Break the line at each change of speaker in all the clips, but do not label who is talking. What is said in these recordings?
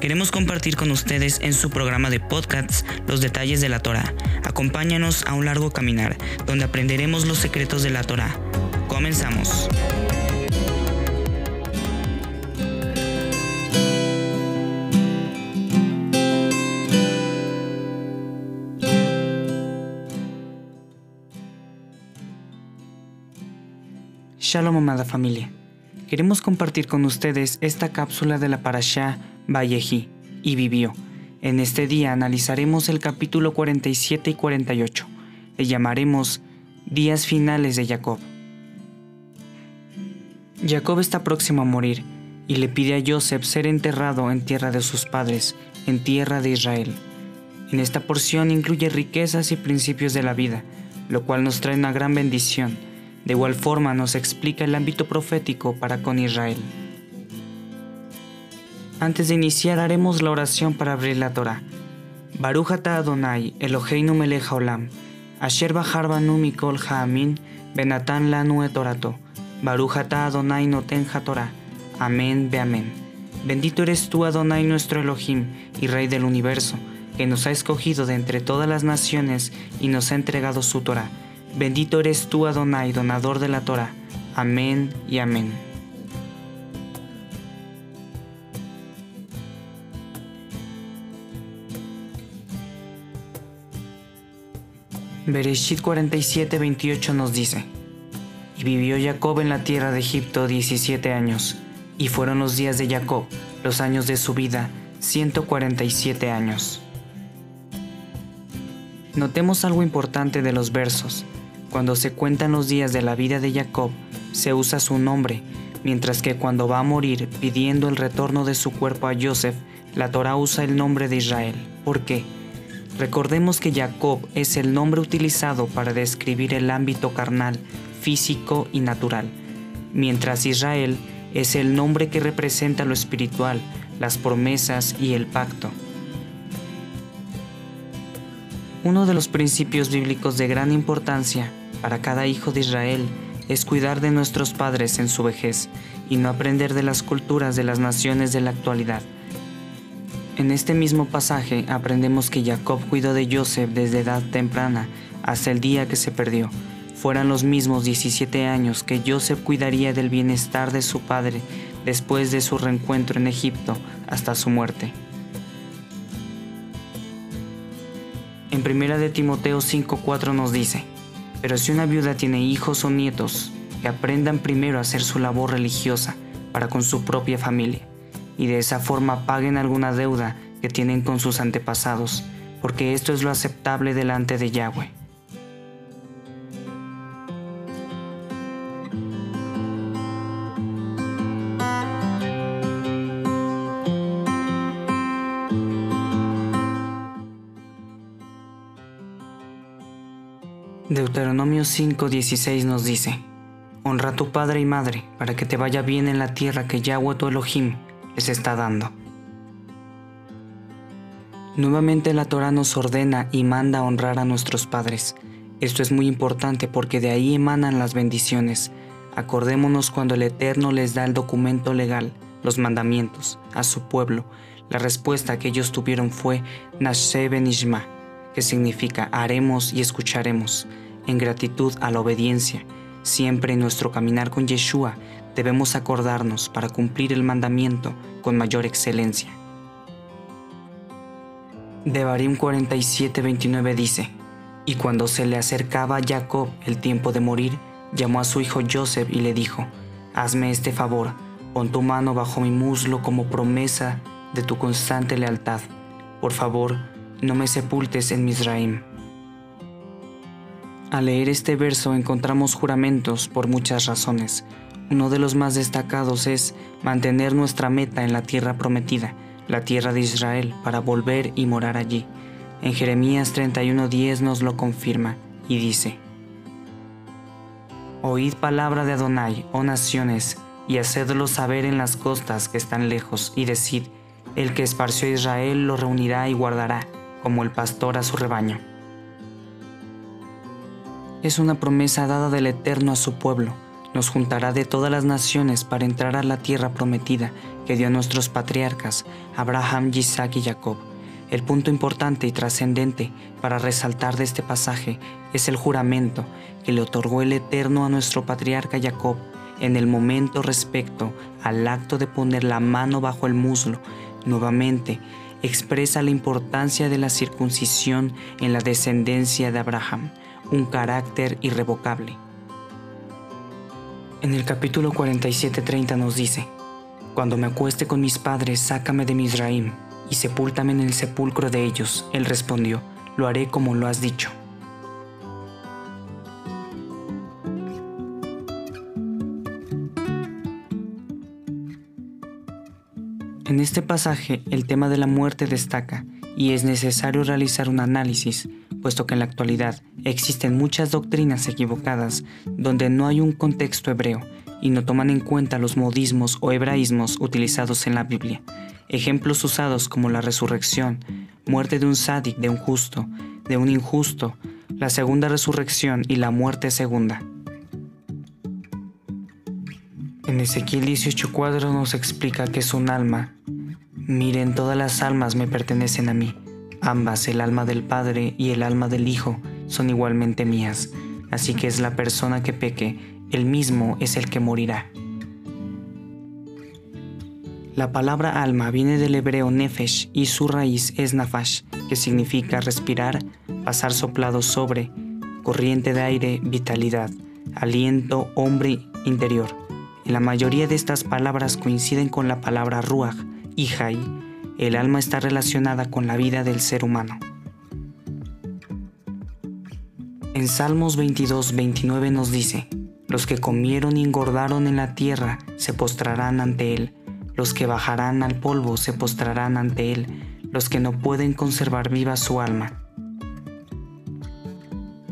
queremos compartir con ustedes en su programa de podcasts los detalles de la Torah. Acompáñanos a un largo caminar donde aprenderemos los secretos de la Torah. Comenzamos. Shalom amada familia. Queremos compartir con ustedes esta cápsula de la Parashá Vayehi y vivió. En este día analizaremos el capítulo 47 y 48. Le llamaremos Días finales de Jacob. Jacob está próximo a morir y le pide a Joseph ser enterrado en tierra de sus padres, en tierra de Israel. En esta porción incluye riquezas y principios de la vida, lo cual nos trae una gran bendición de igual forma nos explica el ámbito profético para con Israel. Antes de iniciar haremos la oración para abrir la Torah. Baruch Adonai, Eloheinu melech haolam, asher bahar banu mikol ha'amin, benatan lanu et orato. Baruch Adonai noten Torah. Amén ve amén. Bendito eres tú Adonai nuestro Elohim y Rey del universo, que nos ha escogido de entre todas las naciones y nos ha entregado su Torah Bendito eres tú, Adonai, donador de la Torah. Amén y amén. Bereshit 47, 28 nos dice, Y vivió Jacob en la tierra de Egipto 17 años, y fueron los días de Jacob, los años de su vida, 147 años. Notemos algo importante de los versos. Cuando se cuentan los días de la vida de Jacob, se usa su nombre, mientras que cuando va a morir pidiendo el retorno de su cuerpo a Joseph, la Torah usa el nombre de Israel. ¿Por qué? Recordemos que Jacob es el nombre utilizado para describir el ámbito carnal, físico y natural, mientras Israel es el nombre que representa lo espiritual, las promesas y el pacto. Uno de los principios bíblicos de gran importancia para cada hijo de Israel es cuidar de nuestros padres en su vejez y no aprender de las culturas de las naciones de la actualidad. En este mismo pasaje aprendemos que Jacob cuidó de Joseph desde edad temprana hasta el día que se perdió. Fueran los mismos 17 años que Joseph cuidaría del bienestar de su padre después de su reencuentro en Egipto hasta su muerte. En 1 de Timoteo 5:4 nos dice, pero si una viuda tiene hijos o nietos, que aprendan primero a hacer su labor religiosa para con su propia familia, y de esa forma paguen alguna deuda que tienen con sus antepasados, porque esto es lo aceptable delante de Yahweh. Deuteronomio 5:16 nos dice, Honra a tu padre y madre para que te vaya bien en la tierra que Yahweh tu Elohim les está dando. Nuevamente la Torah nos ordena y manda honrar a nuestros padres. Esto es muy importante porque de ahí emanan las bendiciones. Acordémonos cuando el Eterno les da el documento legal, los mandamientos, a su pueblo. La respuesta que ellos tuvieron fue Nashe Benishma, que significa haremos y escucharemos, en gratitud a la obediencia. Siempre en nuestro caminar con Yeshua debemos acordarnos para cumplir el mandamiento con mayor excelencia. Devarim 47:29 dice, Y cuando se le acercaba a Jacob el tiempo de morir, llamó a su hijo Joseph y le dijo, Hazme este favor, pon tu mano bajo mi muslo como promesa de tu constante lealtad. Por favor, no me sepultes en Misraim. Al leer este verso encontramos juramentos por muchas razones. Uno de los más destacados es mantener nuestra meta en la tierra prometida, la tierra de Israel, para volver y morar allí. En Jeremías 31:10 nos lo confirma y dice, Oíd palabra de Adonai, oh naciones, y hacedlo saber en las costas que están lejos, y decid, el que esparció a Israel lo reunirá y guardará como el pastor a su rebaño. Es una promesa dada del Eterno a su pueblo. Nos juntará de todas las naciones para entrar a la tierra prometida que dio a nuestros patriarcas, Abraham, Isaac y Jacob. El punto importante y trascendente para resaltar de este pasaje es el juramento que le otorgó el Eterno a nuestro patriarca Jacob en el momento respecto al acto de poner la mano bajo el muslo. Nuevamente, expresa la importancia de la circuncisión en la descendencia de Abraham, un carácter irrevocable. En el capítulo 47-30 nos dice, Cuando me acueste con mis padres, sácame de Misraim y sepúltame en el sepulcro de ellos. Él respondió, Lo haré como lo has dicho. En este pasaje el tema de la muerte destaca y es necesario realizar un análisis, puesto que en la actualidad existen muchas doctrinas equivocadas donde no hay un contexto hebreo y no toman en cuenta los modismos o hebraísmos utilizados en la Biblia. Ejemplos usados como la resurrección, muerte de un sádic, de un justo, de un injusto, la segunda resurrección y la muerte segunda. En Ezequiel 18:4 nos explica que es un alma. Miren, todas las almas me pertenecen a mí. Ambas, el alma del Padre y el alma del Hijo, son igualmente mías. Así que es la persona que peque, el mismo es el que morirá. La palabra alma viene del hebreo nefesh y su raíz es nafash, que significa respirar, pasar soplado sobre, corriente de aire, vitalidad, aliento, hombre interior. La mayoría de estas palabras coinciden con la palabra ruach hay. El alma está relacionada con la vida del ser humano. En Salmos 22, 29 nos dice, Los que comieron y engordaron en la tierra se postrarán ante Él, los que bajarán al polvo se postrarán ante Él, los que no pueden conservar viva su alma.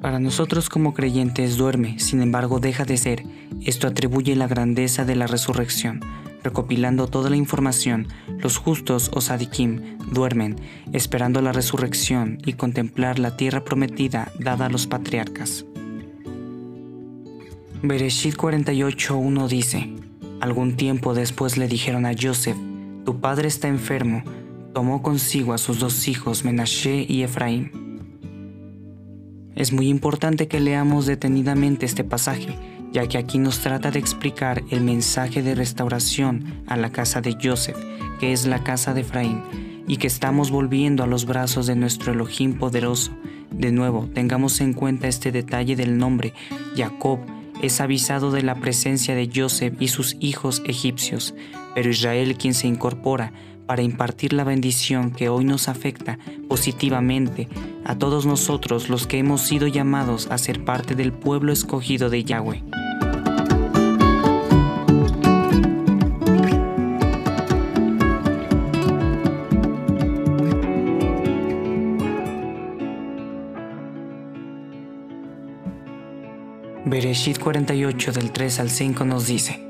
Para nosotros como creyentes duerme, sin embargo deja de ser. Esto atribuye la grandeza de la resurrección. Recopilando toda la información, los justos o sadikim duermen, esperando la resurrección y contemplar la tierra prometida dada a los patriarcas. Bereshit 48.1 dice, Algún tiempo después le dijeron a Joseph, Tu padre está enfermo. Tomó consigo a sus dos hijos, Menashe y Efraín es muy importante que leamos detenidamente este pasaje, ya que aquí nos trata de explicar el mensaje de restauración a la casa de Joseph, que es la casa de Efraín, y que estamos volviendo a los brazos de nuestro Elohim poderoso. De nuevo, tengamos en cuenta este detalle del nombre. Jacob es avisado de la presencia de Joseph y sus hijos egipcios, pero Israel quien se incorpora para impartir la bendición que hoy nos afecta positivamente a todos nosotros los que hemos sido llamados a ser parte del pueblo escogido de Yahweh. Bereshit 48 del 3 al 5 nos dice,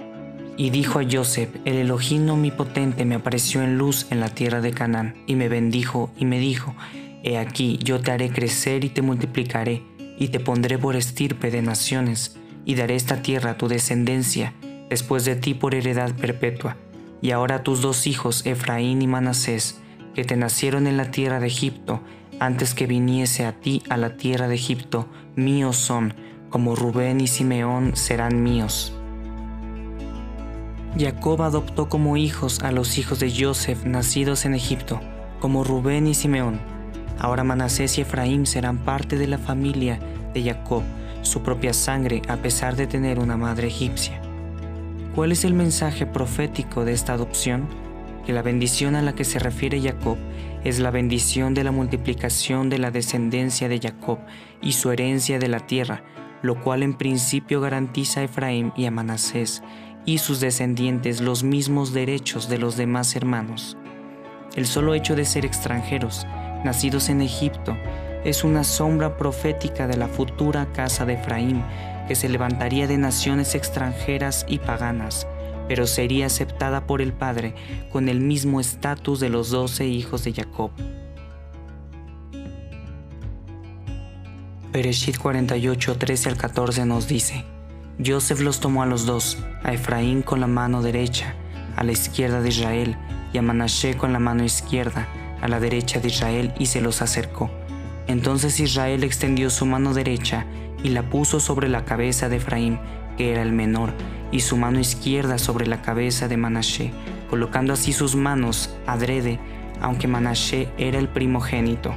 y dijo a Joseph, el Elohim omnipotente me apareció en luz en la tierra de Canaán, y me bendijo y me dijo, He aquí, yo te haré crecer y te multiplicaré, y te pondré por estirpe de naciones, y daré esta tierra a tu descendencia, después de ti por heredad perpetua. Y ahora tus dos hijos, Efraín y Manasés, que te nacieron en la tierra de Egipto, antes que viniese a ti a la tierra de Egipto, míos son, como Rubén y Simeón serán míos. Jacob adoptó como hijos a los hijos de Joseph nacidos en Egipto, como Rubén y Simeón. Ahora Manasés y Efraín serán parte de la familia de Jacob, su propia sangre, a pesar de tener una madre egipcia. ¿Cuál es el mensaje profético de esta adopción? Que la bendición a la que se refiere Jacob es la bendición de la multiplicación de la descendencia de Jacob y su herencia de la tierra, lo cual en principio garantiza a Efraín y a Manasés y sus descendientes los mismos derechos de los demás hermanos. El solo hecho de ser extranjeros, nacidos en Egipto, es una sombra profética de la futura casa de Efraín, que se levantaría de naciones extranjeras y paganas, pero sería aceptada por el Padre con el mismo estatus de los doce hijos de Jacob. Bereshit 48, 13 al 14 nos dice, Joseph los tomó a los dos, a Efraín con la mano derecha, a la izquierda de Israel, y a Manashe con la mano izquierda, a la derecha de Israel, y se los acercó. Entonces Israel extendió su mano derecha y la puso sobre la cabeza de Efraín, que era el menor, y su mano izquierda sobre la cabeza de Manashe, colocando así sus manos adrede, aunque Manashe era el primogénito.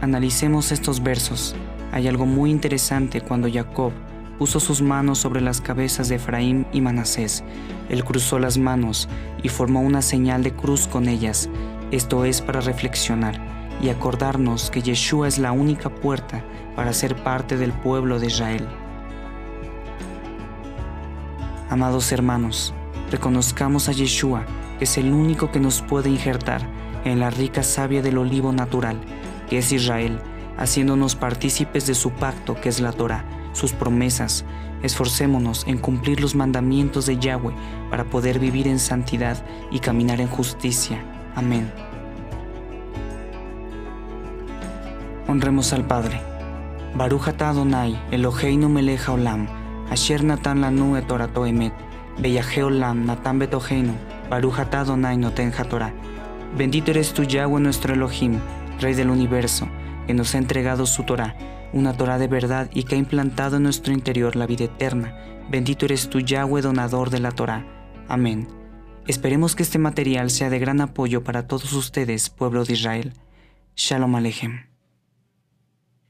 Analicemos estos versos. Hay algo muy interesante cuando Jacob puso sus manos sobre las cabezas de Efraín y Manasés. Él cruzó las manos y formó una señal de cruz con ellas. Esto es para reflexionar y acordarnos que Yeshua es la única puerta para ser parte del pueblo de Israel. Amados hermanos, reconozcamos a Yeshua, que es el único que nos puede injertar en la rica savia del olivo natural, que es Israel, haciéndonos partícipes de su pacto, que es la Torah sus promesas. Esforcémonos en cumplir los mandamientos de Yahweh para poder vivir en santidad y caminar en justicia. Amén. Honremos al Padre. Baruch Adonai, Eloheinu melech olam, asher natan lanu et torato emet, beyaje olam natan betoheinu, Baruch Adonai noten Torah. Bendito eres tú Yahweh nuestro Elohim, Rey del universo, que nos ha entregado su Torah una Torah de verdad y que ha implantado en nuestro interior la vida eterna. Bendito eres tú, Yahweh, donador de la Torah. Amén. Esperemos que este material sea de gran apoyo para todos ustedes, pueblo de Israel. Shalom Alejem.